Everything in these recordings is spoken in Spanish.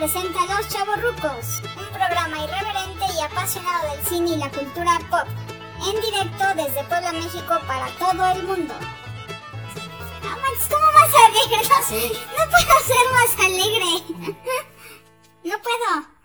presenta Los Chavorrucos, un programa irreverente y apasionado del cine y la cultura pop, en directo desde Puebla, México para todo el mundo. No manches, ¿cómo más alegre? No, no puedo ser más alegre. No puedo.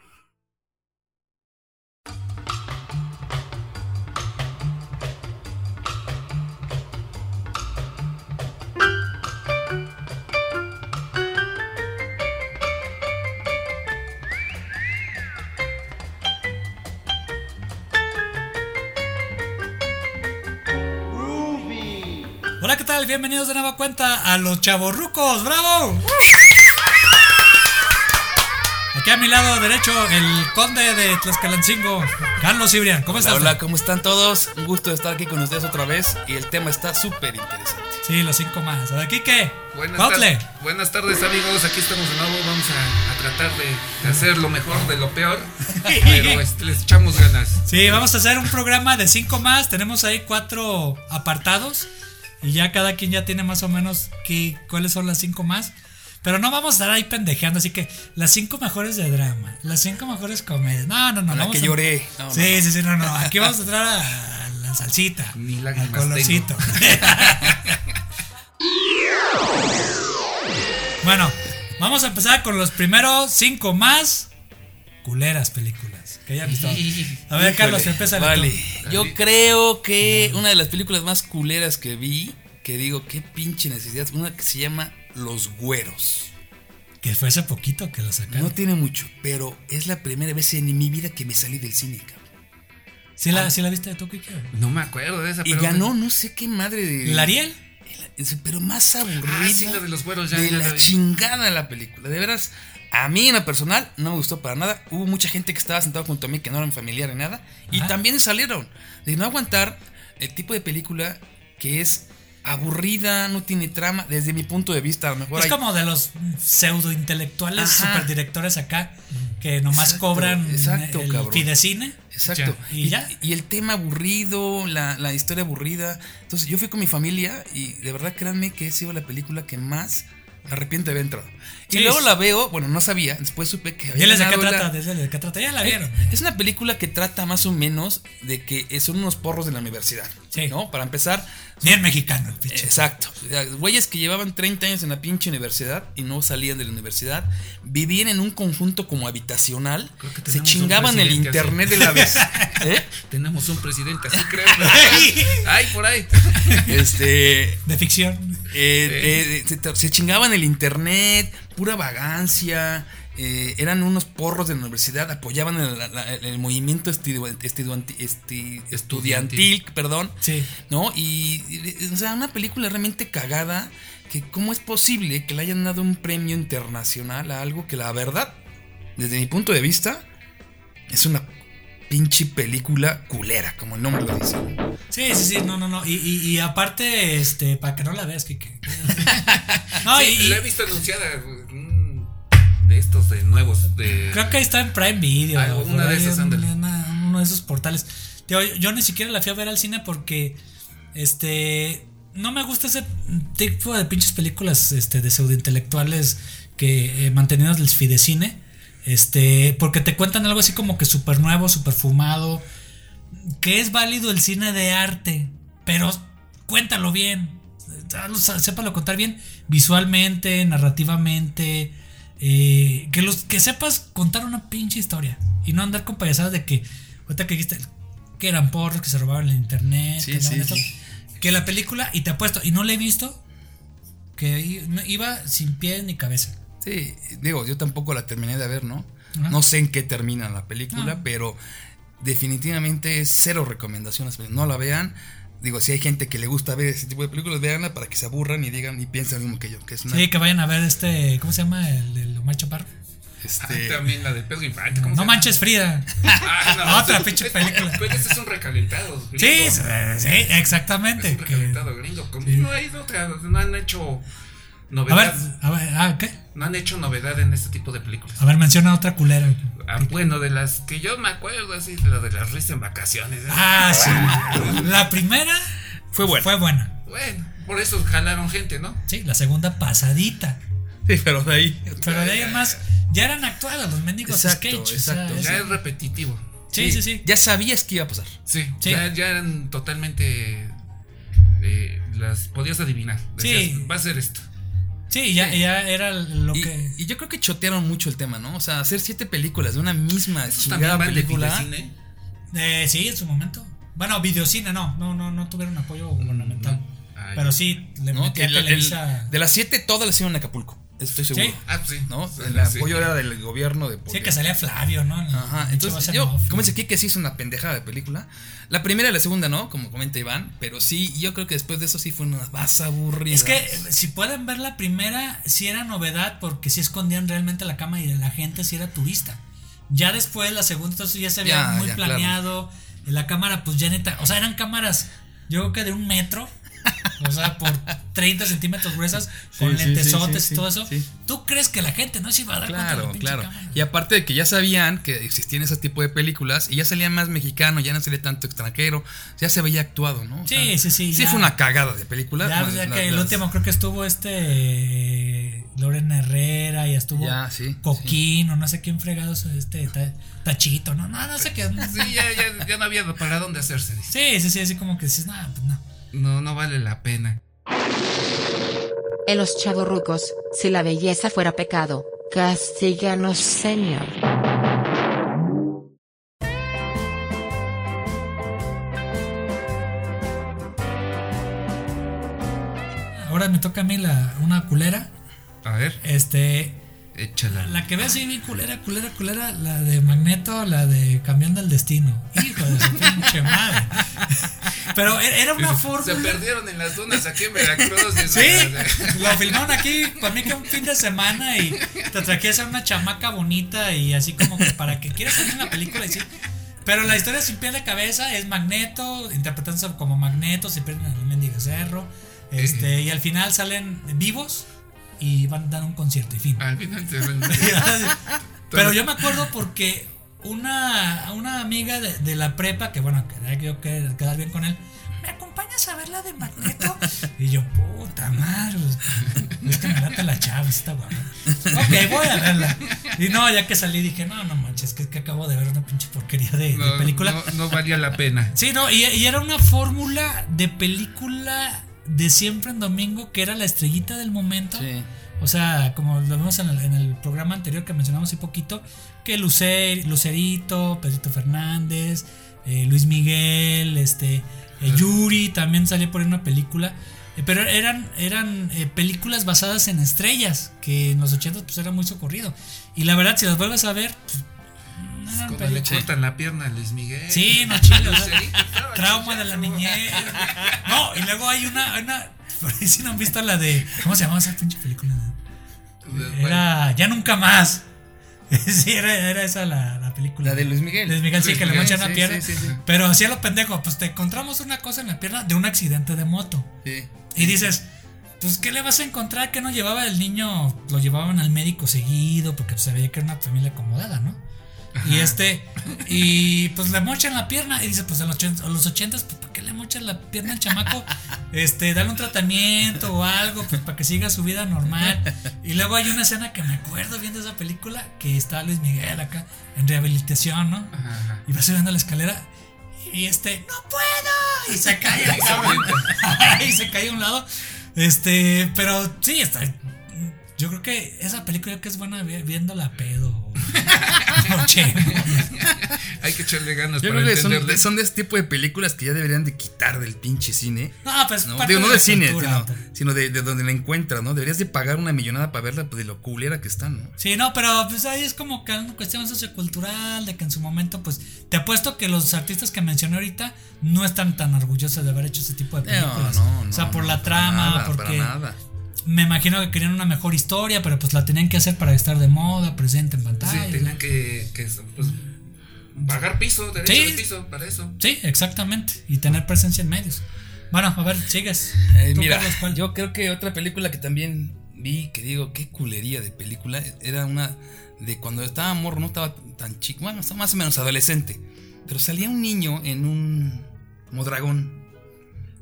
Bienvenidos de nueva cuenta a los chavorrucos. ¡Bravo! Aquí a mi lado derecho, el conde de Tlaxcalancingo, Carlos Cibrián. ¿Cómo estás? Hola, ¿cómo están todos? Un gusto estar aquí con ustedes otra vez y el tema está súper interesante. Sí, los cinco más. ¿De aquí qué? Buenas, tar- buenas tardes amigos, aquí estamos de nuevo, vamos a, a tratar de, de hacer lo mejor de lo peor, pero este, les echamos ganas. Sí, vamos a hacer un programa de cinco más. Tenemos ahí cuatro apartados. Y ya cada quien ya tiene más o menos qué, cuáles son las cinco más. Pero no vamos a estar ahí pendejeando. Así que las cinco mejores de drama, las cinco mejores comedias. No, no, no. La vamos que a- lloré. No, no. Sí, sí, sí, no, no. Aquí vamos a entrar a la salsita. Ni al lágrimas colorcito. bueno, vamos a empezar con los primeros cinco más culeras películas que hayan visto. A ver, Carlos, empieza Vale, tú. yo creo que una de las películas más culeras que vi, que digo, qué pinche necesidad, una que se llama Los Güeros. Que fue hace poquito que lo sacaron. No tiene mucho, pero es la primera vez en mi vida que me salí del cine, cabrón. ¿Sí la, sí la viste de tu Kike? No me acuerdo de esa, Y pero ganó no sé qué madre de... ¿La Ariel? El- Pero más aburrida. Ah, sí, la de los güeros, ya, de ya la la chingada la película. De veras, a mí en lo personal no me gustó para nada. Hubo mucha gente que estaba sentado junto a mí que no eran familiar ni nada. Y Ajá. también salieron de no aguantar el tipo de película que es aburrida, no tiene trama. Desde mi punto de vista, a lo mejor Es hay- como de los pseudo intelectuales superdirectores acá que nomás Exacto, cobran exacto, el cabrón. fidecine. Exacto. Ya, y ya. Y el tema aburrido, la, la historia aburrida. Entonces yo fui con mi familia y de verdad créanme que ha sido la película que más me arrepiento de haber entrado. Y luego la veo, bueno, no sabía, después supe que ¿Y había de qué trata? ¿De de qué trata? Ya la vieron. Es una película que trata más o menos de que son unos porros de la universidad. Sí. ¿No? Para empezar, Bien mexicano el pinche. Exacto. Güeyes que llevaban 30 años en la pinche universidad y no salían de la universidad, vivían en un conjunto como habitacional, Creo que se chingaban el así. internet de la vez. ¿Eh? Tenemos un presidente, así creo. Ay, por ahí. Este. De ficción. eh, eh, se, se chingaban el internet, pura vagancia. Eh, eran unos porros de la universidad, apoyaban el, la- el movimiento estudiantil, perdón. Sí. ¿No? Y, y, o sea, una película realmente cagada. Que cómo es posible que le hayan dado un premio internacional a algo que la verdad, desde mi punto de vista, es una pinche película culera, como el nombre lo dice. Sí, sí, sí, no, no, no. Y, y, y aparte, este, para que no la veas, Kike. No, Sí, y, y la he visto anunciada. De estos de nuevos. De... creo que ahí está en Prime Video. Ah, por una de esas, ándale. uno de esos portales. Yo, yo ni siquiera la fui a ver al cine porque, este, no me gusta ese tipo de pinches películas, este, de pseudointelectuales que eh, mantenidos del fidecine. Este, porque te cuentan algo así como que súper nuevo, súper fumado. Que es válido el cine de arte, pero cuéntalo bien. Sépalo contar bien visualmente, narrativamente. Eh, que, los, que sepas contar una pinche historia. Y no andar con payasadas de que, ahorita que dijiste que eran porros, que se robaban el internet. Sí, que, sí, sí. que la película, y te apuesto, y no la he visto, que iba sin pie ni cabeza. Sí, digo, yo tampoco la terminé de ver, ¿no? Ajá. No sé en qué termina la película, Ah. pero definitivamente es cero recomendaciones. No la vean. Digo, si hay gente que le gusta ver ese tipo de películas, véanla para que se aburran y digan y piensen lo mismo que yo, que es una. Sí, que vayan a ver este, ¿cómo se llama? El del Omar Chaparro. este, Ah, también la de Pedro Infante. ¿cómo se No llama? manches Frida. Ah, Otra pinche película. Pero ese es un recalentado. Sí, gringo. sí, sí, Es exactamente. un que- recalentado gringo. Como Sí. No hay otra. No han hecho a novedad. ver, a ver, ah, ¿qué? No han hecho novedad en este tipo de películas. A ver, menciona otra culera. Ah, bueno, de las que yo me acuerdo, así, de la de las risas en vacaciones. ¿eh? Ah, sí. La primera Fue buena. fue buena. Bueno, por eso jalaron gente, ¿no? Sí, la segunda pasadita. Sí, pero de ahí. Pero de ahí en más, ya eran actuados los mendigos Exacto, sketch. o sea, exacto. Ya es repetitivo. sí, sí, sí. Ya sabías que iba a pasar. Sí, Sí. Ya, ya eran totalmente. eh, las podías adivinar. Decías, Sí. Va a ser esto. Sí, ya, ya era lo Y, que. y yo creo que chotearon mucho el tema, ¿no? O sea, hacer siete películas de una misma chingada van de película. videocine. Eh, sí, en su momento. Bueno, videocine no, no, no, no tuvieron apoyo gubernamental. Pero sí, le ¿no? metía Que el- el- Televisa. de las siete, todas las hicieron en Acapulco. Estoy seguro. Sí. Ah, pues sí. ¿No? Sí, El sí. apoyo era del gobierno de Sí, que salía Flavio, ¿no? Ajá, entonces yo, como dice aquí que sí es una pendejada de película. La primera y la segunda no, como comenta Iván, pero sí, yo creo que después de eso sí fue una más aburrida. Es que eh, si pueden ver la primera, sí era novedad porque sí escondían realmente la cama y la gente sí era turista. Ya después, la segunda, entonces ya se Ya, muy ya, planeado. La cámara, pues ya neta. O sea, eran cámaras, yo creo que de un metro. O sea, por 30 centímetros gruesas, con Sí, lentesotes sí, y todo eso. ¿Tú crees que la gente no se iba a dar cuenta de la Claro, claro. Y aparte de que ya sabían que existían ese tipo de películas y ya salían más mexicanos, ya no salía tanto extranjero, ya se veía actuado, ¿no? O Sí, sea, sí, sí, Sí ya. fue una cagada de película. Ya, ya que el último creo que estuvo este Lorena Herrera y estuvo Ya, sí, Coquín o no sé quién fregados este Ta- Tachito, no, no, no sé qué. Sí, ya, ya, ya no había para dónde hacerse. Sí, sí, sí, así como que dices, nada, pues no. No, no vale la pena. En los chavorrucos, si la belleza fuera pecado, castíganos, Señor. Ahora me toca a mí la, una culera. A ver, Este, échala. la que veo así bien culera, culera, culera, la de Magneto, la de Cambiando el Destino. Hijo de su pinche madre. Pero e- era una Se fórmula. perdieron en las dunas aquí en Veracruz. Sí, lo filmaron aquí para mí que un fin de semana y te trajiste a una chamaca bonita y así como que para que quieras ver la película y sí. Pero la historia sin pie de cabeza es Magneto, interpretándose como Magneto, se pierden en el mendigo cerro. Este, y al final salen vivos y van a dar un concierto y fin. Al final se ven- Pero yo me acuerdo porque una, una amiga de, de la prepa, que bueno, quería yo que- quedar bien con él, ¿me acompañas a ver la de Magneto? Y yo, puta madre, pues, es que me late la chava, está guapa. Ok, voy a verla. Y no, ya que salí dije, no, no manches, que, que acabo de ver una pinche porquería de, de película. no, no valía la pena. Sí, no, y, y era una fórmula de película de siempre en domingo que era la estrellita del momento. Sí. O sea, como lo vimos en el, en el programa anterior que mencionamos hace poquito, que Lucer, Lucerito, Pedrito Fernández, eh, Luis Miguel, este, eh, Yuri también salió por ahí una película. Eh, pero eran, eran películas basadas en estrellas, que en los 80 pues era muy socorrido. Y la verdad, si las vuelves a ver, pues, Cuando le cortan la pierna a Luis Miguel. Sí, no Trauma de la niñez. No, y luego hay una, una por ahí si no han visto la de. ¿Cómo se llamaba esa pinche película? Era Ya Nunca Más. Sí, era, era esa la, la película. La de Luis Miguel. Luis Miguel, sí, que le mochan la sí, pierna. sí, sí, sí. Pero así a lo pendejo, pues te encontramos una cosa en la pierna de un accidente de moto. Sí. Y dices, pues, ¿qué le vas a encontrar? Que no llevaba el niño, lo llevaban al médico seguido, porque pues, se veía que era una familia acomodada, ¿no? Y este, y pues le mochan la pierna. Y dice, pues a los, ochen- a los ochentas, pues ¿para qué le mochan la pierna al chamaco? Este, dale un tratamiento o algo, pues para que siga su vida normal. Y luego hay una escena que me acuerdo viendo esa película, que está Luis Miguel acá en rehabilitación, ¿no? Ajá, ajá. Y va subiendo la escalera y este, ¡no puedo! Y se cae y se cae a un lado. Este, pero sí, está. Yo creo que esa película que es buena vi- viéndola a pedo. Hay que echarle ganas Yo para creo que son, entenderle. son de ese tipo de películas que ya deberían de quitar del pinche cine. No, pues No, parte digo, no de de la cine, cultura, sino, sino de, de donde la encuentras, ¿no? Deberías de pagar una millonada para verla pues, de lo culera que están, ¿no? Sí, no, pero pues ahí es como que una cuestión sociocultural, de que en su momento, pues, te apuesto que los artistas que mencioné ahorita no están tan orgullosos de haber hecho ese tipo de No, películas. no, no. o sea, por no, la trama, nada, porque Para nada. Me imagino que querían una mejor historia, pero pues la tenían que hacer para estar de moda, presente en Sí, pantalla. tenían que, que, pues, pagar piso, derecho Sí. de piso, para eso. Sí, exactamente. Y tener presencia en medios. Bueno, a ver, sigues. Eh, mira, Carlos, ¿cuál? yo creo que otra película que también vi, que digo, qué culería de película, era una de cuando estaba morro, no estaba tan chico, bueno, estaba más o menos adolescente, pero salía un niño en un como dragón.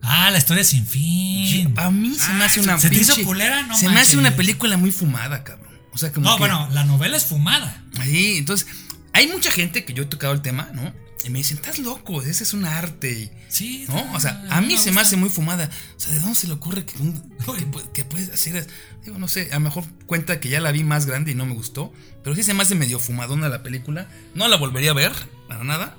Ah, la historia sin fin. A mí se me Ah, hace una ¿se te hizo culera? No se me hace una película muy fumada, cabrón. O sea, como No, que- bueno, la novela es fumada. Ahí, entonces, hay mucha gente que yo he tocado el tema, ¿no? Y me dicen, estás loco, ese es un arte. Sí. ¿No? O sea, a mí se me hace muy fumada. O sea, ¿de dónde se le ocurre que, un- que, que puedes hacer? Digo, no sé, a lo mejor cuenta que ya la vi más grande y no me gustó. Pero sí se me hace medio fumadona la película. No la volvería a ver, para nada.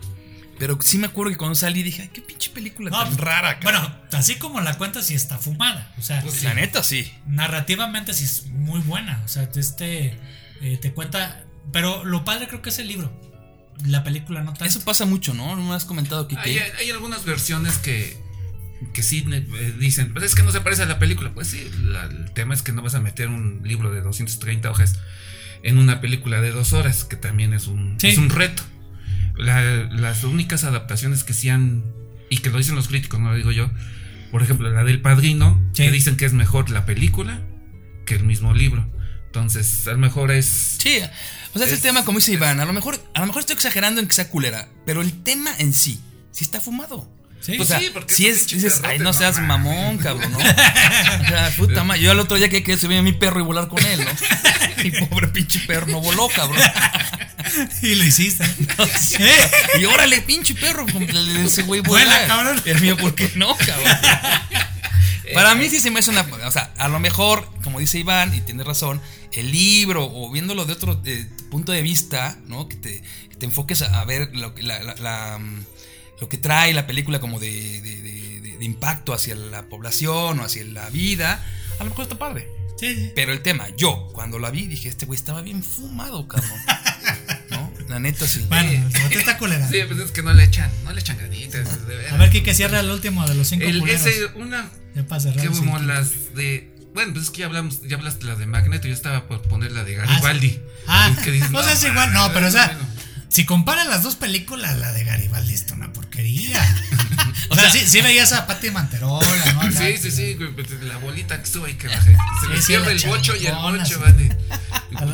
Pero sí me acuerdo que cuando salí dije, ay, qué pinche película No, tan rara, cabrón. Bueno, así como la cuenta, sí está fumada. O sea, Pues la neta sí. narrativamente sí es muy buena. O sea, este eh, te cuenta. Pero lo padre creo que es el libro. La película no tanto. Eso pasa mucho, ¿no? No me has comentado, Kike. Hay, hay algunas versiones que, que sí eh, dicen, pues es que no se parece a la película. Pues sí, la- el tema es que no vas a meter un libro de 230 hojas en una película de dos horas, que también es un, Sí. es un reto. La- las únicas adaptaciones que sí han, y que lo dicen los críticos, no lo digo yo, por ejemplo, la del Padrino, Sí. que dicen que es mejor la película que el mismo libro. Entonces, a lo mejor es... Sí, o sea, es, el tema, como dice Iván, a lo mejor, a lo mejor estoy exagerando en que sea culera, pero el tema en sí, sí está fumado. Sí. o sea, sí, porque si es dices, ay, no seas mames". mamón, cabrón, ¿no? O sea, puta madre, yo al otro día que que subir a mi perro y volar con él, ¿no? Y pobre pinche perro no voló, cabrón. y lo hiciste. ¿Eh? Y órale, pinche perro, ese güey Vuela, cabrón. El mío, ¿por qué no, cabrón? Para mí sí se me hace una. O sea, a lo mejor, como dice Iván, y tiene razón, el libro o viéndolo de otro eh, punto de vista, ¿no? Que te, que te enfoques a, a ver lo que, la, la- la, mm, lo que trae la película como de, de- de- de- de impacto hacia la población o hacia la vida, a lo mejor está padre. Sí, sí. Pero el tema, yo, cuando la vi, dije, este güey estaba bien fumado, cabrón. ¿No? La neta sí. Bueno, bote está culera. Sí, pues es que no le echan, no le echan ganitas. de veras. A ver, Kike, cierra el último de los cinco El- culeros. ese, una Ya cerrar que como cinco. las de. Bueno, pues es que ya hablamos, ya hablaste la de Magneto, yo estaba por poner la de Garibaldi. Ah, Es que dices, no, es igual, no, pero o sea, bueno. si comparan las dos películas, la de Garibaldi está una porquería. o sea, sí, sí veías a Pati Manterola, ¿no? Acá. Sí, sí, sí, güey, pues, la bolita que sube y que baje. Se sí, pierde el bocho y el bocho van de-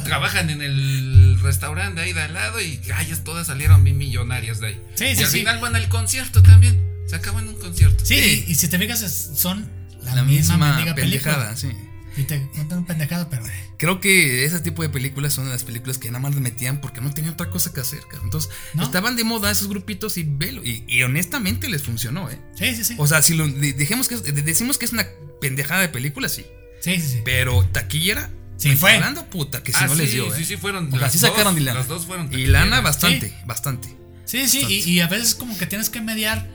Trabajan en el restaurante ahí de al lado y ay, es- todas salieron bien millonarias de ahí. Sí, y sí, al sí. final van al concierto también. Se acaban un concierto. Sí, Sí. Y, y si te fijas, son la, La misma, misma pendejada, película. sí. Y te cuentan pendejada, pero. eh, Creo que ese tipo de películas son de las películas que nada más le metían porque no tenían otra cosa que hacer. Entonces, ¿No? estaban de moda esos grupitos y velo. Y, y honestamente les funcionó, ¿eh? Sí, sí, sí. O sea, si lo de- dejemos que decimos que es una pendejada de película, sí. sí, sí, sí. Pero taquillera, Sí, fue. Hablando puta, que si Ah, no sí, les dio, ¿eh? sí, sí, fueron. O sea, las sí sacaron dos, y lana. Las dos fueron. Y taquilleras. lana bastante, bastante. Sí, sí, y, y a veces como que tienes que mediar.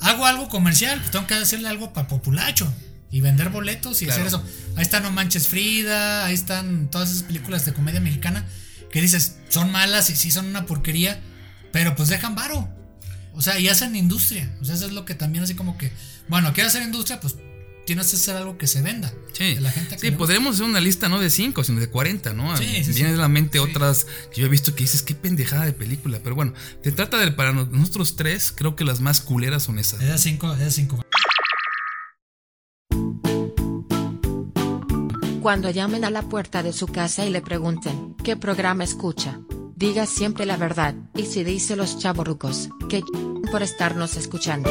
Hago algo comercial, pues tengo que hacerle algo para populacho y vender boletos y hacer eso. Ahí están No Manches Frida, ahí están todas esas películas de comedia mexicana que dices, son malas y sí son una porquería, pero pues dejan varo. O sea, y hacen industria. O sea, eso es lo que también así como que, bueno, quieres hacer industria, pues tienes que hacer algo que se venda. Sí, sí podríamos hacer una lista no de 5, sino de 40, ¿no? Sí, sí, Vienen sí. a la mente otras que yo he visto que dices, qué pendejada de película. Pero bueno, te trata de, para nosotros tres, creo que las más culeras son esas. Esas 5, esas 5. Cuando llamen a la puerta de su casa y le pregunten, ¿qué programa escucha? Diga siempre la verdad, y si dice los chavorrucos, que por estarnos escuchando.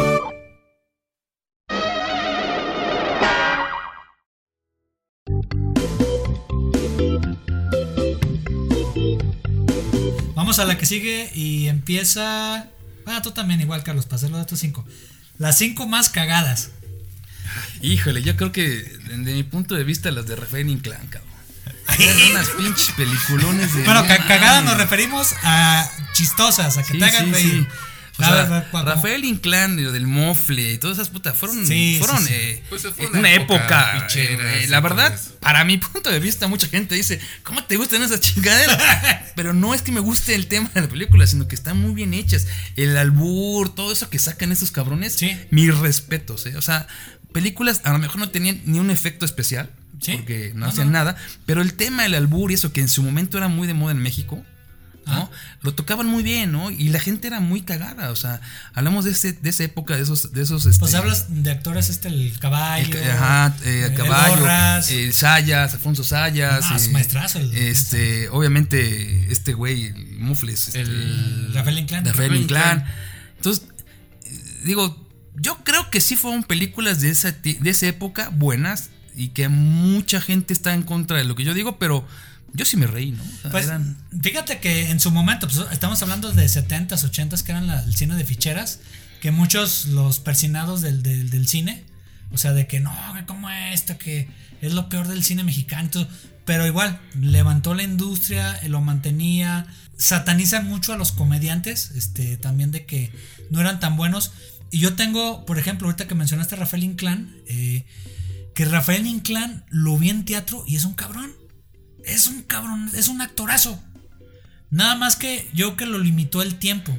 Vamos a la que sigue y empieza. Ah, tú también, igual, Carlos, hacerlo de tus cinco. Las cinco más cagadas. Híjole, yo creo que de mi punto de vista las de Rafael Inclán, cabrón. Eran unas pinches peliculones de. Bueno, no ca- cagadas nos referimos a chistosas, a que Sí, te hagan sí, reír. sí. O sea, ver, Rafael Inclán, lo del mofle y todas esas putas fueron, Sí, fueron sí, sí. eh, Pues fue eh, una una, época época. pichera, eh, sí, la verdad, para mi punto de vista, mucha gente dice, ¿cómo te gustan esas chingaderas? Pero no es que me guste el tema de la película, sino que están muy bien hechas. El albur, todo eso que sacan esos cabrones, Sí. mis respetos. eh. O sea, películas a lo mejor no tenían ni un efecto especial, Sí. porque no, No, hacían no. nada, pero el tema del albur y eso que en su momento era muy de moda en México, ¿no? Lo tocaban muy bien, ¿no? Y la gente era muy cagada, o sea, hablamos de, ese, de esa época, de esos... De esos Pues este, hablas de actores, este, el caballo. el, ajá, eh, el el caballo, Borras. el Sayas, Alfonso Sayas. Ah, eh, maestrazo el- este, obviamente, este güey, el Mufles. este, El- Rafael Inclán. Rafael Rafael Inclán. Inclán. Entonces, eh, digo, yo creo que sí fueron películas de esa, de esa época buenas y que mucha gente está en contra de lo que yo digo, pero Yo sí me reí, ¿no? O sea, Pues, eran- fíjate que en su momento, pues, estamos hablando de 70s, 80s, que eran la- el cine de ficheras, que muchos los persinados del, del, del cine, o sea, de que no, como esto, que es lo peor del cine mexicano, pero igual, levantó la industria, eh, lo mantenía, satanizan mucho a los comediantes, este, también de que no eran tan buenos. Y yo tengo, por ejemplo, ahorita que mencionaste a Rafael Inclán, eh, que Rafael Inclán lo vi en teatro y es un cabrón. Es un cabrón, es un actorazo. Nada más que yo que lo limitó el tiempo.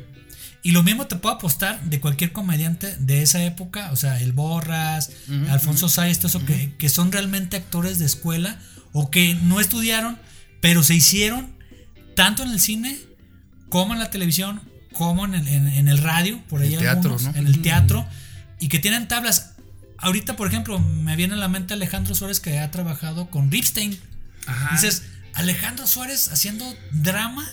Y lo mismo te puedo apostar de cualquier comediante de esa época, o sea, el Borras, Alfonso Sayas, todo eso, que, que son realmente actores de escuela o que no estudiaron, pero se hicieron tanto en el cine como en la televisión, como en el, en- en el radio, por ahí El teatro, algunos, ¿no? en el teatro, y que tienen tablas. Ahorita, por ejemplo, me viene a la mente Alejandro Suárez que ha trabajado con Ripstein. Ajá. Dices, Alejandro Suárez haciendo drama.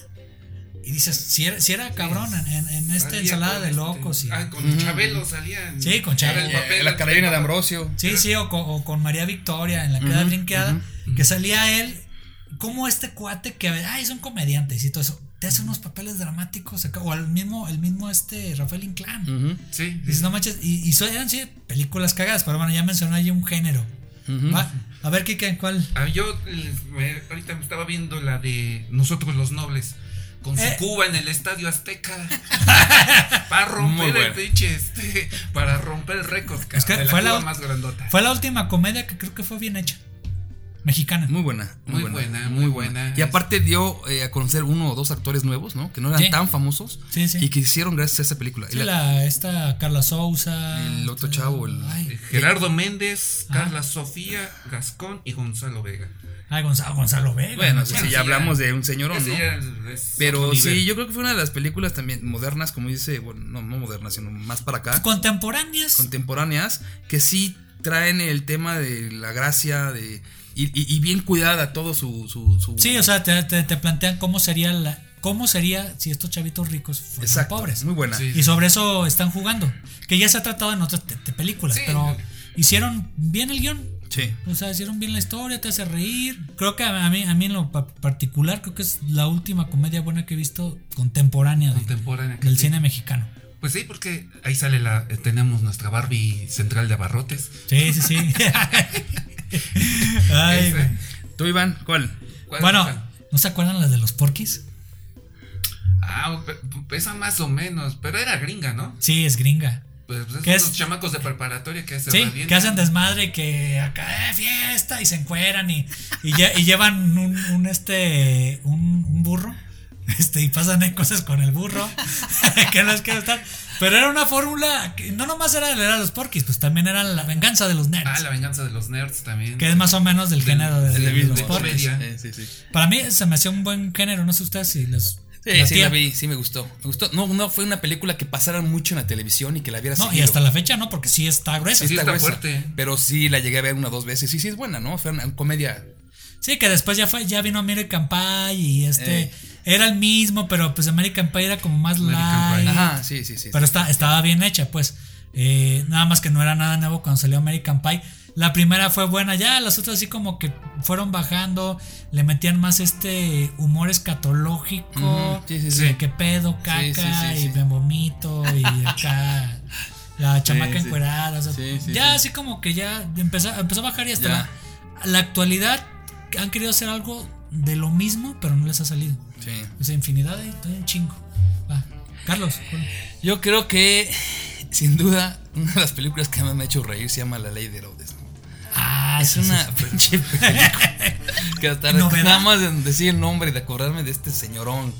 Y dices, si era, si era cabrón en, en- en esta ensalada de este- locos. y- Ah, con Chabelo salía. en- Sí, con Chabelo. era el papel- Eh, la Carolina de Ambrosio. sí, sí, o con, o con María Victoria en la queda brinqueada. Que salía él, como este cuate que, ay, son comediantes y todo eso. Te hace unos papeles dramáticos acá. O el mismo, el mismo este Rafael Inclán. Sí, sí. Dices, no manches, y, y eran sí películas cagadas, pero bueno, ya mencionó ahí un género. Va, a ver, Kike, ¿cuál? Ah, yo me- ahorita me estaba viendo la de Nosotros los Nobles. Con su Eh. Cuba en el Estadio Azteca. para romper el pinche este. Para romper el récord. Es que de la fue la Cuba más grandota. Fue la última comedia que creo que fue bien hecha. Mexicana. Muy buena, muy, Muy buena, buena, muy buena. Y aparte dio eh, a conocer uno o dos actores nuevos, ¿no? Que no eran Sí. tan famosos Sí, sí. y que hicieron gracias a esa película. Sí, Y la- la, esta Carla Sousa. El otro este, chavo, el- Ay, Eh, Gerardo Méndez. Carla Sofía, Gascón y Gonzalo Vega. ay, Gonzalo, Gonzalo Vega. bueno, ¿no? sí, Bueno, sí, ya hablamos de un señorón, ¿no? es- Pero sí, yo creo que fue una de las películas también modernas, como dice, bueno, no, no modernas, sino más para acá, Contemporáneas. contemporáneas, que sí traen el tema de la gracia, de y, y- y bien cuidada todo su... su, su- sí, o sea, te, te- te plantean cómo sería la, cómo sería si estos chavitos ricos fueran Exacto, pobres. muy buena. Sí. Y sobre eso están jugando. Que ya se ha tratado en otras te- te- películas, Sí. pero hicieron bien el guion. Sí. O sea, hicieron bien la historia, te hace reír. Creo que a mí, a mí en lo pa- particular, creo que es la última comedia buena que he visto contemporánea, Contemporánea del sí. cine mexicano. Pues sí, porque ahí sale la. eh, tenemos nuestra Barbie central de abarrotes. Sí, sí, sí. Ay, Ese. ¿Tú, Iván, cuál? ¿Cuál bueno? ¿no se acuerdan las de los porquis? Ah, pe- pesa más o menos, pero era gringa, ¿no? Sí, es gringa. Pues, pues ¿Qué esos es? chamacos de preparatoria que se Sí, revientan. que hacen desmadre, que acá, eh, fiesta, y se encueran y, y, lle- y llevan un, un, este, un, un burro, este, y pasan cosas con el burro, que no es que estar. Pero era una fórmula, que no nomás era, era los porquis, pues también era la venganza de los nerds, Ah, la venganza de los nerds también. que es más o menos del, Del- género de, del de los de porquis. comedia. Sí, sí, sí. Para mí se me hacía un buen género, no sé ustedes si les... Sí, sí, latía. la vi, sí me gustó. Me gustó. No, no fue una película que pasaran mucho en la televisión y que la viera No, y hasta la fecha no, porque sí está gruesa. Sí, está gruesa, fuerte. Pero sí la llegué a ver una o dos veces. Sí, sí es buena, ¿no? Fue una comedia. Sí, que después ya fue, ya vino American Pie y este Eh. Era el mismo, pero pues American Pie era como más American Pie. light. Ajá, sí, sí, sí. Pero está, estaba bien hecha, pues. Eh, nada más que no era nada nuevo cuando salió American Pie. La primera fue buena, ya las otras así como que fueron bajando, le metían más este humor escatológico, Ujú, sí, sí, de sí. qué pedo, caca, Sí, sí, sí, y me vomito, y acá la chamaca sí. encuerada, o sea, Sí, sí, ya sí. así como que ya empezó, empezó a bajar y hasta la actualidad han querido hacer algo de lo mismo, pero no les ha salido. Sí. O sea, infinidad de hay un chingo. Va. Carlos. Yo creo que, sin duda, una de las películas que más me ha hecho reír se llama La Ley de Herodes. Ah, Es sí, una sí, pinche película. que hasta nada más de decir el nombre y de acordarme de este señorón,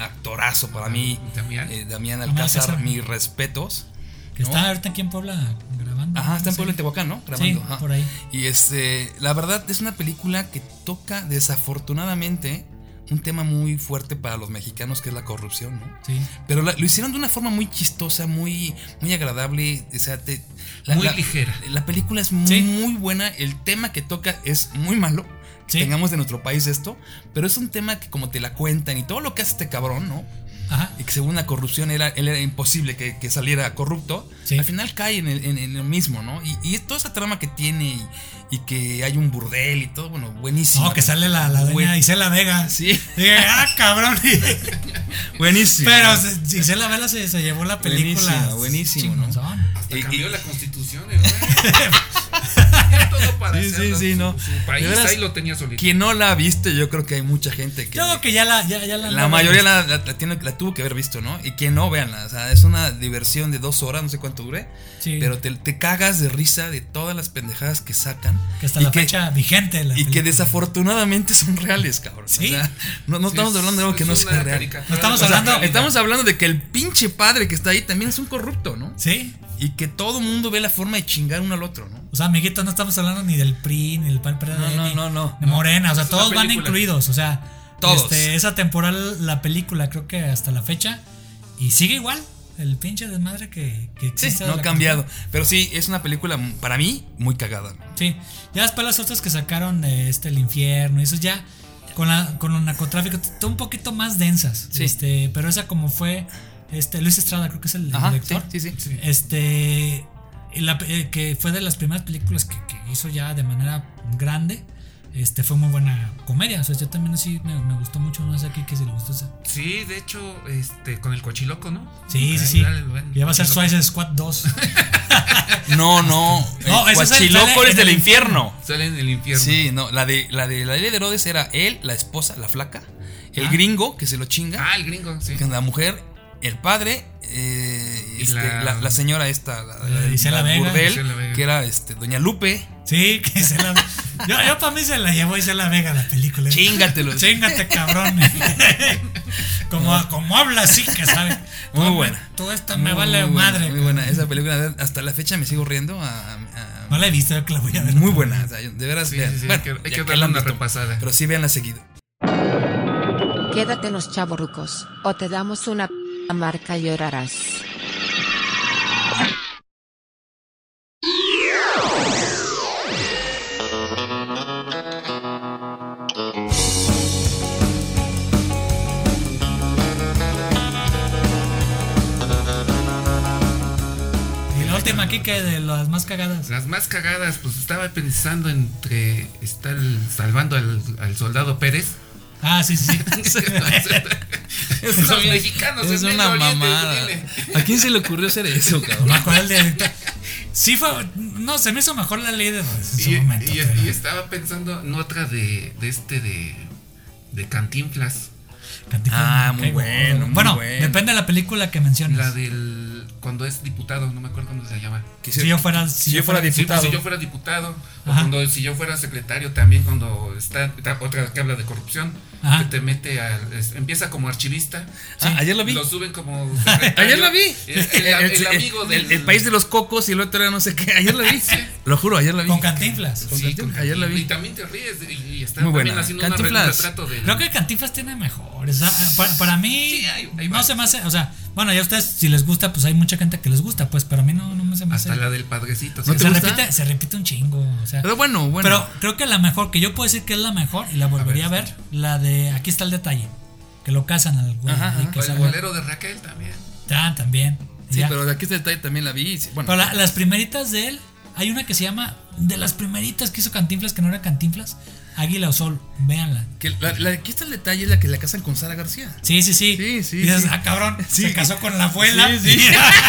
actorazo para mí, Damián. eh, Damián Alcázar, mis respetos. Que ¿no? está ahorita aquí en Puebla grabando. Ajá, está en. Puebla, en Tehuacán, ¿no? Grabando. Sí, por ahí. Y este, la verdad es una película que toca desafortunadamente un tema muy fuerte para los mexicanos que es la corrupción, ¿no? Sí. Pero la- lo hicieron de una forma muy chistosa, muy, muy agradable. O sea, te- Muy ligera. La película es muy, Sí. muy buena. El tema que toca es muy malo. Que Sí. tengamos de nuestro país esto. Pero es un tema que como te la cuentan y todo lo que hace este cabrón, ¿no? Ajá. y que según la corrupción era, él era imposible que, que saliera corrupto, Sí. al final cae en, el- en- en lo mismo, ¿no? Y, y toda esa trama que tiene y, y que hay un burdel y todo, bueno, buenísimo. No, que sale la, la Buen- Isela Vega. Sí. Dije, ah, cabrón. Buenísimo. Pero se- Isela Vega se, se llevó la película. Buenísimo, buenísimo, ¿no? Hasta Y- cambió la constitución, el güey. Todo para Sí, sí, hacerlo sí, su- no. Su, país De veras, ahí lo tenía solito. Quien no la ha visto, yo creo que hay mucha gente que. Yo creo que ya la, ya, ya la, La mayoría la, la- la tiene, la tuvo que haber visto, ¿no? Y quien no, véanla. O sea, es una diversión de dos horas, no sé cuánto dure. Sí. Pero te, te cagas de risa de todas las pendejadas que sacan. Que hasta y la fecha vigente. La Y que desafortunadamente son reales, cabrón. Sí. O sea, no, no Sí, estamos hablando de algo que no sea real. No estamos hablando-. Estamos hablando de que el pinche padre que está ahí también es un corrupto, ¿no? Sí. Y que todo mundo ve la forma de chingar uno al otro, ¿no? O sea, amiguitos, no estamos hablando ni del PRI, ni del PAN, PRD, No, no, ni no, no, de no. Morena. O sea, todos van incluidos. O sea, Todos. este, esa temporal, la película, creo que hasta la fecha. Y sigue igual. El pinche desmadre que, que Sí, existe. de no ha cambiado. cultura. pero sí, es una película para mí muy cagada. ¿no? Sí. Ya después las otras que sacaron de este El Infierno, y eso ya. Con, la, con el narcotráfico, un poquito más densas. Sí. Este, pero esa como fue. Este, Luis Estrada, creo que es el, Ajá, director. sí, sí, sí. Este. la- eh, que fue de las primeras películas que, que hizo ya de manera grande. Este fue muy buena comedia. O sea, yo también así me, me gustó mucho. No sé aquí que si le gustó esa. Sí, de hecho, este, con el cochiloco, ¿no? Sí, sí, sí. dale, bueno, Ya va a ser. Suicide Squad 2. No, no. No, el es del el infierno. Sale en el infierno. Sí, no, la de la de la ley de Herodes era él, la esposa, la flaca, el Ah. gringo que se lo chinga, Ah, el gringo, sí. la mujer, el padre, eh, este, la- la, la señora esta, la, la- La la- Isela la Vega. burdel, Isela Vega. que era este doña Lupe. Sí, que se la. Yo, yo para mí se la llevó y se la vega la película. Chingatelos. Chingate, cabrón. como, como habla así que sabe. Muy buena. Todo esto me Muy, vale muy buena, madre. Muy buena, esa película hasta la fecha me sigo riendo a- a- No la he visto, yo que la voy a ver. muy buena, o sea, yo- de veras Sí, vean. sí, sí, Bueno, hay que- hay darle una visto, repasada. Pero sí veanla seguido. Quédate en los chavorrucos, o te damos una p marca y llorarás. Y la última aquí que de las más cagadas. Las más cagadas, pues estaba pensando entre estar salvando al, al soldado Pérez. Ah, sí, sí, sí. Los mexicanos es en una Oriente, mamada. ¿A quién se le ocurrió hacer eso, cabrón? me acuerdo el director. Sí fue. No, se me hizo mejor la ley de en su Y, momento. y- pero- y estaba pensando en otra de, de este de, de Cantinflas. Cantinflas Ah, bueno, muy Bueno, bueno. depende de la película que menciones. La del. Cuando es diputado, no me acuerdo cómo se llama. Que si yo fuera, si yo fuera Sí, pues, diputado. si yo fuera diputado, o Ajá. cuando si yo fuera secretario también, cuando está, está otra que habla de corrupción, Ajá. que te mete al. es- empieza como archivista. Ah, ayer lo vi. Lo suben como. secretario. Ayer lo vi. El, el- el amigo el- del. el país de los cocos y el otro era no sé qué. Ayer lo vi. Lo juro, ayer lo vi. Con Cantinflas. Con Sí, Cantinflas, con ayer la vi. Y también te ríes. Y, y está Muy también buena. haciendo una- Cantinflas. un retrato del. Creo que Cantinflas tiene mejores. O sea, para, para mí, Sí, hay- hay no se me hace. O sea, bueno, ya ustedes, si les gusta, pues hay mucha gente que les gusta, pues, pero a mí no, no me se me hace. Hasta la del padrecito. ¿No sí. te se, gusta? repite, se repite un chingo. O sea, Pero bueno, bueno. pero creo que la mejor, que yo puedo decir que es la mejor, y la volvería a ver, la de Aquí está el detalle. Que lo casan al güey. Ajá, ahí ajá. que O el bolero de Raquel también. Ah, también. sí, Ya. pero de aquí este detalle también la vi. sí, Bueno, Pero la- las primeritas de él, hay una que se llama, de las primeritas que hizo Cantinflas, que no era Cantinflas, Águila o Sol, véanla. que la, la- aquí está el detalle, es la que la casan con Sara García. Sí, sí, sí. Sí, sí, Y dices, sí. ah, cabrón, Sí. se casó con la abuela. Sí.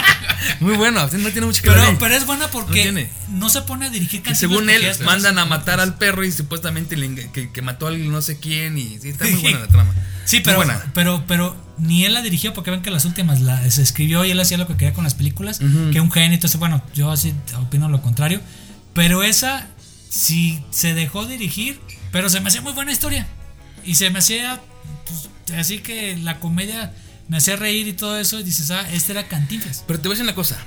Muy bueno, no tiene mucho que pero, ver. pero es buena porque no, se pone a dirigir según él mandan a matar al perro y supuestamente le que, que mató a alguien no sé quién y sí, está muy buena la trama. Sí, pero, buena. pero, pero ni él la dirigió porque ven que las últimas la, se escribió y él hacía lo que quería con las películas, que un genio, entonces bueno, yo así opino lo contrario, pero esa sí se dejó dirigir, pero se me hacía muy buena historia y se me hacía pues, así que la comedia me hacía reír y todo eso y dices, ah, este era Cantinflas. Pero te voy a decir una cosa.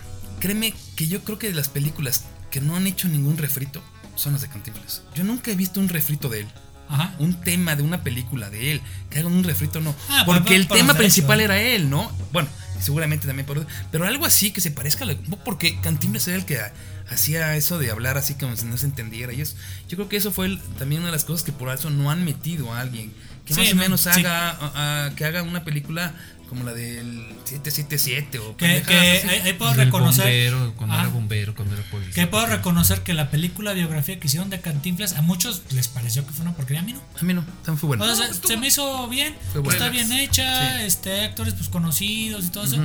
Créeme que yo creo que de las películas que no han hecho ningún refrito son las de Cantinflas. Yo nunca he visto un refrito de él. Ajá. Un tema de una película de él. Que hagan un refrito, no. Ah, por- Porque el tema principal era él, ¿no? Bueno, seguramente también por. Pero algo así que se parezca a lo- Porque Cantinflas era el que hacía eso de hablar así como si no se entendiera. Y eso, yo creo que eso fue el- también una de las cosas que por eso no han metido a alguien que Sí, más o no, menos sí. haga, a- a- que haga una película como la del 777 o Que, que ahí, ahí puedo reconocer. bombero, cuando Ah, era bombero, cuando era policía. que puedo reconocer que la película biografía que hicieron de Cantinflas a muchos les pareció que fue una porquería, a mí no. A mí no, también fue bueno. O sea, se, se me hizo bien, está bien hecha, Sí. este actores pues conocidos y todo eso.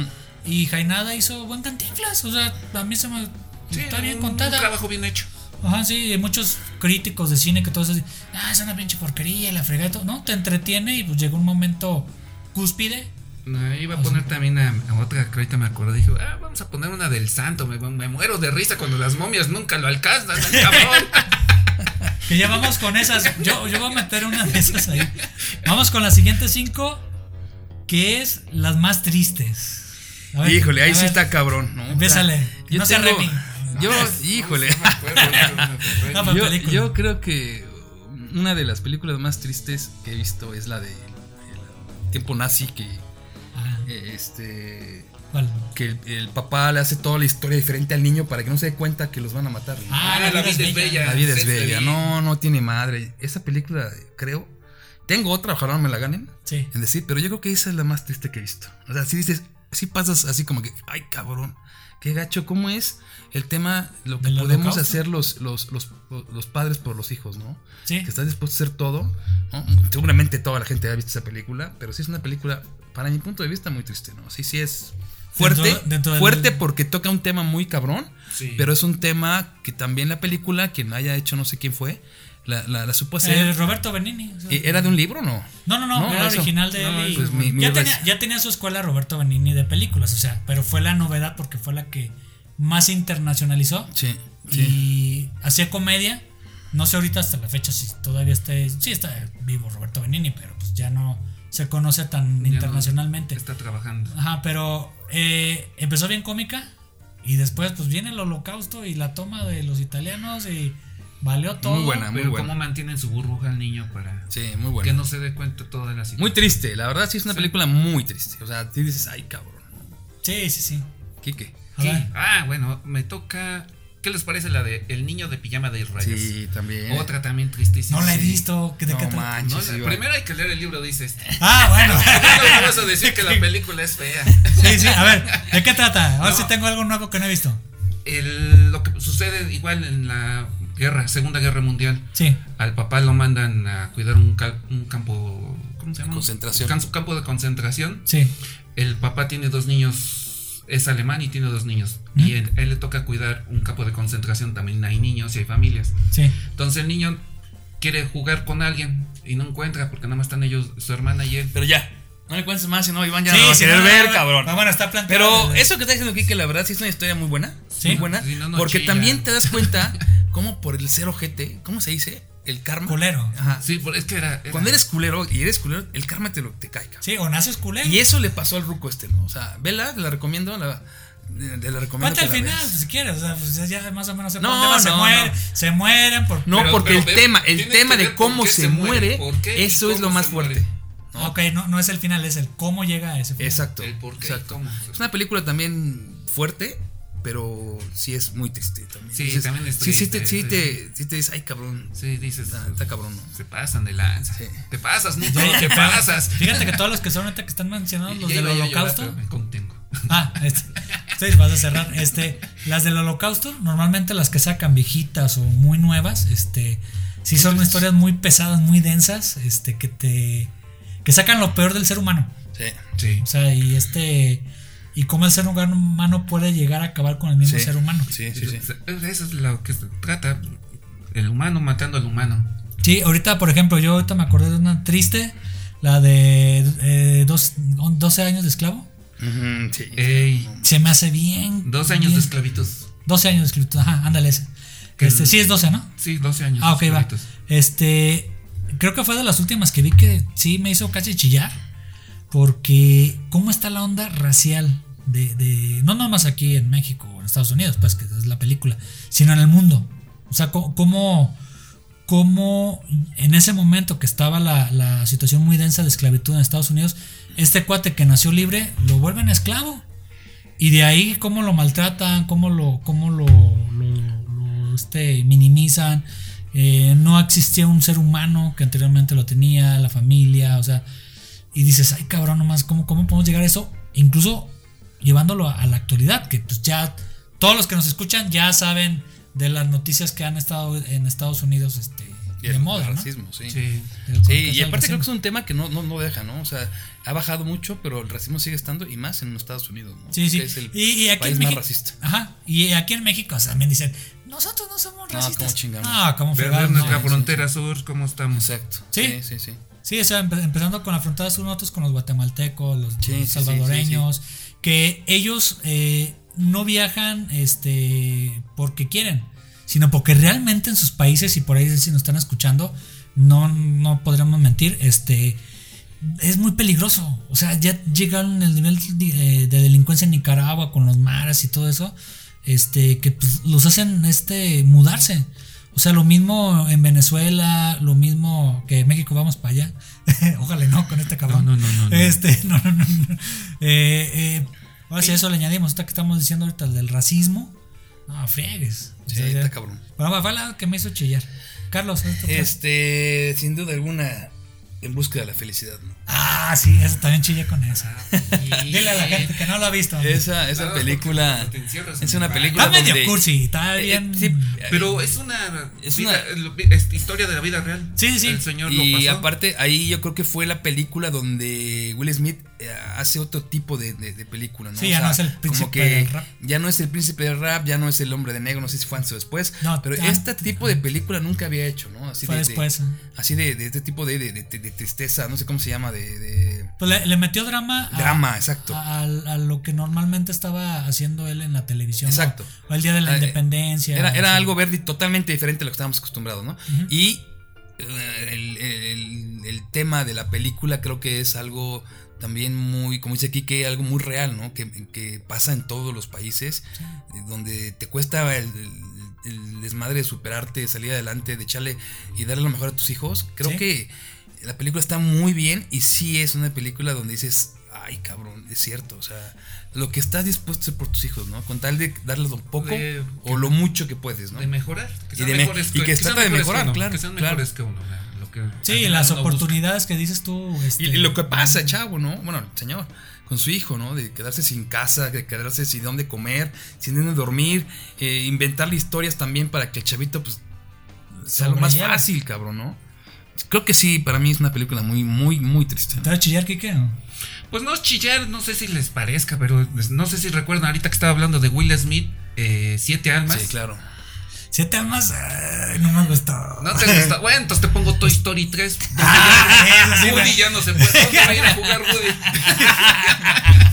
Y Jainada hizo buen Cantinflas, o sea, a mí se me Sí, está bien un contada. trabajo bien hecho. Ajá, sí, y muchos críticos de cine que todos dicen, ah, es una pinche porquería, la fregada, y todo". no, te entretiene y pues llegó un momento cúspide. Ah, Iba a poner también a, a otra que ahorita me acuerdo. Dijo, ah, vamos a poner una del santo. Me, me muero de risa cuando las momias nunca lo alcanzan, el cabrón. Que ya vamos con esas. Yo, yo voy a meter una de esas ahí. Vamos con las siguientes cinco, que es las más tristes. A ver, Híjole, ahí sí ver, está cabrón, ¿no? Empiézale. yo No sea Remy. Yo, híjole. No me acuerdo, no me acuerdo. No, pero yo, yo creo que una de las películas más tristes que he visto es la de el tiempo nazi que Ah, eh, este ¿cuál? que el, el papá le hace toda la historia diferente al niño para que no se dé cuenta que los van a matar. ¿no? Ah, Ah, la vida es bella. la vida es es bella, feliz. no, no tiene madre. Esa película, creo, tengo otra, ojalá no me la ganen, Sí. en decir, pero yo creo que esa es la más triste que he visto. O sea, si dices, si pasas así como que, ay cabrón, qué gacho, ¿cómo es el tema, lo que ¿Del podemos holocausto? hacer los, los, los, los padres por los hijos, ¿no? Sí. Que estás dispuesto a hacer todo. ¿no? Seguramente toda la gente ha visto esa película, pero sí es una película, para mi punto de vista, muy triste, ¿no? Sí, sí es fuerte, Dentro- dentro del- fuerte porque toca un tema muy cabrón, Sí. pero es un tema que también la película, quien haya hecho, no sé quién fue, la, la, la supo hacer. Eh, Roberto Benini. o sea, ¿E- ¿Era de un libro o no? No, no, no, No, era eso. original de No, él. y- pues mi- mi ya, tenía, ya tenía su escuela Roberto Benini de películas, o sea, pero fue la novedad porque fue la que más internacionalizó Sí, sí. y hacía comedia. No sé ahorita hasta la fecha si todavía está, sí está vivo Roberto Benini, pero pues ya no se conoce tan Ya no internacionalmente. Está trabajando. Ajá, pero eh, empezó bien cómica y después pues viene el holocausto y la toma de los italianos y valió todo. Muy buena, muy Pero buena. cómo mantienen su burbuja al niño para Sí, muy que buena. no se dé cuenta toda la situación. Muy triste, la verdad sí es una película muy triste. O sea, tú dices, ay cabrón. Sí, sí, sí. A Sí. ver. Ah, bueno, me toca. ¿Qué les parece la de El niño de pijama de rayas? Sí, también. Otra también tristísima. No la he visto. ¿De No qué trata? manches, No, la- primero hay que leer el libro, dice este. Ah, bueno. No vas a decir que la película es fea. Sí, sí, a ver, ¿de qué trata? A ver No. si tengo algo nuevo que no he visto. El- lo que sucede igual en la guerra, Segunda Guerra Mundial. Sí. Al papá lo mandan a cuidar un, cal- un campo. ¿Cómo se llama? Concentración. Campo, campo de concentración. Sí. El papá tiene dos niños, es alemán y tiene dos niños. ¿Mm? Y él, él le toca cuidar un campo de concentración, también hay niños y hay familias. Sí. Entonces el niño quiere jugar con alguien y no encuentra porque nada más están ellos, su hermana y él. Pero ya, no le cuentes más, si no, Iván ya sí, no va a sí, querer no, ver, cabrón. no, bueno, está planteado. Pero eso que está diciendo Kike, la verdad, sí es una historia muy buena. Sí. Muy buena. Sí, no, no porque chilla. también te das cuenta cómo por el cero GT, ¿cómo se dice? El karma. Culero. Ajá. Sí, es que era. era- Cuando eres culero y eres culero, el karma te, lo, te cae, cabrón. Sí, o naces culero. Y eso le pasó al ruco este, ¿no? O sea, vela, la recomiendo, la, de- la recomiendo. Al final, veas. pues, si quieres. O sea, pues ya más o menos se, No, se no, mueren. no. Se mueren por. No, Pero- porque pero el ve- tema, el tema de cómo se, se muere, muere, eso es lo más se fuerte. Ah, Ok, no, no es el final, es el cómo llega a ese final. Exacto. El por qué exacto. cómo. Es una película también fuerte, pero sí es muy triste también. Sí, también es sí, sí, te, triste, sí, sí. te, sí te dices, ay cabrón. Sí, dices. Está, está cabrón, ¿no? Se pasan de lanza. Sí. Te pasas, no, te pasas. Fíjate que todos los que son ahorita que están mencionando los del llorar, holocausto. me contengo. Ah, este, sí, vas a cerrar. Este, las del holocausto, normalmente las que sacan viejitas o muy nuevas, este, sí son historias muy pesadas, muy densas, este, que te, que sacan lo peor del ser humano. Sí. Sí. O sea, y este, y cómo el ser humano puede llegar a acabar con el mismo Sí. ser humano. Sí, sí, sí. Eso es lo que se trata. El humano matando al humano. Sí, ahorita, por ejemplo, yo ahorita me acordé de una triste, la de eh, dos, 12 años de esclavo. Sí. Ey, Se me hace bien. dos años bien. de esclavitud. 12 años de esclavitud, ajá, ándale ese. Que Este, el- sí, es 12, ¿no? Sí, 12 años. Ah, de ok, va. Este, creo que fue de las últimas que vi que sí me hizo casi chillar. Porque, ¿cómo está la onda racial? De, de no nomás aquí en México o en Estados Unidos, pues que es la película, sino en el mundo. O sea, cómo, cómo en ese momento que estaba la, situación muy densa de esclavitud en Estados Unidos, este cuate que nació libre lo vuelven esclavo. Y de ahí cómo lo maltratan, cómo lo, cómo lo, este, minimizan. eh, no existía un ser humano que anteriormente lo tenía, la familia, o sea, y dices, ay cabrón, nomás, ¿cómo, cómo podemos llegar a eso? Incluso llevándolo a, a la actualidad, que pues ya todos los que nos escuchan ya saben de las noticias que han estado en Estados Unidos este, Y de el moda, ¿no? racismo, sí. El y aparte creo que es un tema que no, no, no deja, ¿no? O sea, ha bajado mucho, pero el racismo sigue estando y más en los Estados Unidos, ¿no? Sí, sí. Es el y, y aquí país en más México. racista. Ajá. Y aquí en México o sea, también dicen, nosotros no somos No, racistas. ¿cómo chingamos? No, como Ver nuestra no. sí, frontera sur, ¿cómo estamos? Exacto. Sí. Sí, sí, sí. O sea, empe- empezando con la frontera sur, nosotros con los guatemaltecos, los, Sí, los sí, sí, salvadoreños, que ellos eh, no viajan este porque quieren, sino porque realmente en sus países, y por ahí si nos están escuchando, no, no podríamos mentir, este es muy peligroso. O sea, ya llegaron el nivel de, de delincuencia en Nicaragua con los maras y todo eso, este, que pues, los hacen este mudarse. O sea, lo mismo en Venezuela, lo mismo que en México vamos para allá. Ojalá no con este cabrón. No, no, no. Este, no, no, no. no. Eh, eh, ahora si a eso le añadimos, ahorita que estamos diciendo ahorita del racismo. No, friegues. O Sí, sea, ya- está cabrón. Bueno, fue la que me hizo chillar. Carlos, ¿esto? Este, sin duda alguna, en búsqueda de la felicidad, ¿no? Ah, sí, eso también chillé con esa. Dile a la gente que no lo ha visto. Esa, esa película es una el película Está medio cursi, está Eh, bien. sí, Pero es una, Es vida- una- es historia de la vida real. Sí, sí. El señor lo Y pasó. aparte, ahí yo creo que fue la película donde Will Smith eh, hace otro tipo de, de- de película, ¿no? Sí, ya no es el príncipe como que del rap. Ya no es el príncipe del rap, ya no es el hombre de negro, no sé si fue antes o después. No, pero este tipo de película nunca había hecho, ¿no? Así Fue de, de- después. ¿eh? así de, de este tipo de, de- tristeza, no sé cómo se llama, de, de Pues le, le metió drama. a- drama, exacto. A, a lo que normalmente estaba haciendo él en la televisión. Exacto. O el día de la Ah, eh, independencia. Era, algo verde totalmente diferente a lo que estábamos acostumbrados, ¿no? Y eh, el, el- el tema de la película creo que es algo también muy, como dice aquí, que algo muy real, ¿no? Que, que pasa en todos los países, eh, donde te cuesta el, desmadre de superarte, salir adelante, de echarle y darle lo mejor a tus hijos. Creo Sí. que la película está muy bien y sí es una película donde dices, ay cabrón, es cierto, o sea, lo que estás dispuesto a hacer por tus hijos, ¿no? Con tal de darles lo poco De- o lo mucho que puedes, ¿no? De mejorar. Que Y sean de me- mejores y que se sean trata de mejores mejorar, que uno, claro, Que sean claro. mejores que uno. lo que Sí, las busca. oportunidades que dices tú. este, Y, y lo que pasa, chavo, ¿no? Bueno, el señor, con su hijo, ¿no? De quedarse sin casa, de quedarse sin dónde comer, sin dónde dormir, eh, inventarle historias también para que el chavito, pues, sea lo más fácil, cabrón, ¿no? Creo que sí, para mí es una película muy, muy, muy triste. ¿Te va a chillar, Kike? Pues no es chillar, no sé si les parezca, pero no sé si recuerdan ahorita que estaba hablando de Will Smith, eh, Siete Almas. Sí, claro. Siete almas. ay, no me gustó. No te gusta. Bueno, entonces te pongo Toy Story 3. Ah, sí, Woody ya no se puede. ¿Dónde va a ir a jugar Woody?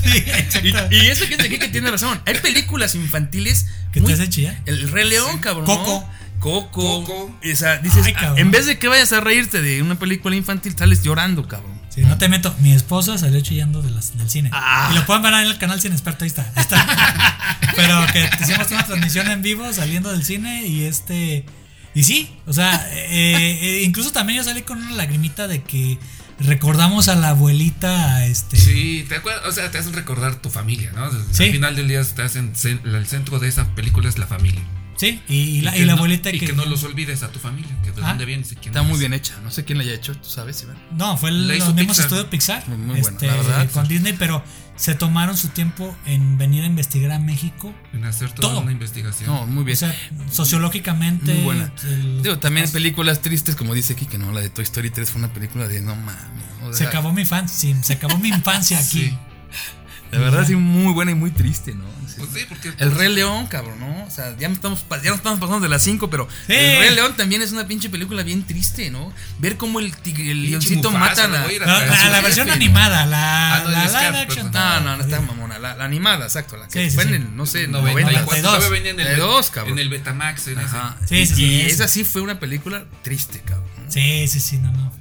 Sí, exacto. Y, y eso que que que tiene razón. Hay películas infantiles. ¿Qué te hace chillar? El Rey León, cabrón. Coco. Coco. Coco. O sea, dices, Ay, en vez de que vayas a reírte de una película infantil, sales llorando, cabrón. Sí, no te meto. Mi esposa salió chillando de las- del cine. Ah. Y lo pueden ver en el canal Cine Experto, ahí está. ahí está. Pero que hicimos una transmisión en vivo saliendo del cine y este. Y sí, o sea, eh, eh, incluso también yo salí con una lagrimita de que recordamos a la abuelita, este. Sí, te acuerdas, o sea, te hacen recordar tu familia, ¿no? Sí. Al final del día te hacen, cen- el centro de esa película es la familia. Sí, y, y la, que y la no- abuelita y que, no los olvides a tu familia, que de Ah. dónde vienes quién Está muy eres. bien hecha. No sé quién la haya hecho, tú sabes, Iván. No, fue el, los mismos Pixar. estudios Pixar. Muy- muy este, la verdad, Con sí. Disney, pero se tomaron su tiempo en venir a investigar a México. En hacer toda Todo. una investigación. No, muy bien. O sea, sociológicamente. Muy buena. el- Digo, también películas tristes, como dice aquí, que no, la de Toy Story 3 fue una película de no mames. o Se acabó mi infancia, sí, se acabó mi infancia aquí. Sí. La verdad, sí, muy buena y muy triste, ¿no? Pues sí, porque El Rey León, cabrón, ¿no? O sea, ya no estamos, ya no estamos pasando de las 5, pero Sí. El Rey León también es una pinche película bien triste, ¿no? Ver cómo el, tigre- el leoncito Mufasa, mata a la. No, la, la versión animada, la, Ah, no, la Scar, live action. No, no, no está mamona. La, la animada, exacto. La que Sí, sí, fue en el, no sé, 90, 90. 92. todavía venía en el, 92, cabrón. en el Betamax. En Ajá. Sí, y sí, sí, y esa. esa sí fue una película triste, cabrón. Sí, sí, sí, no, no.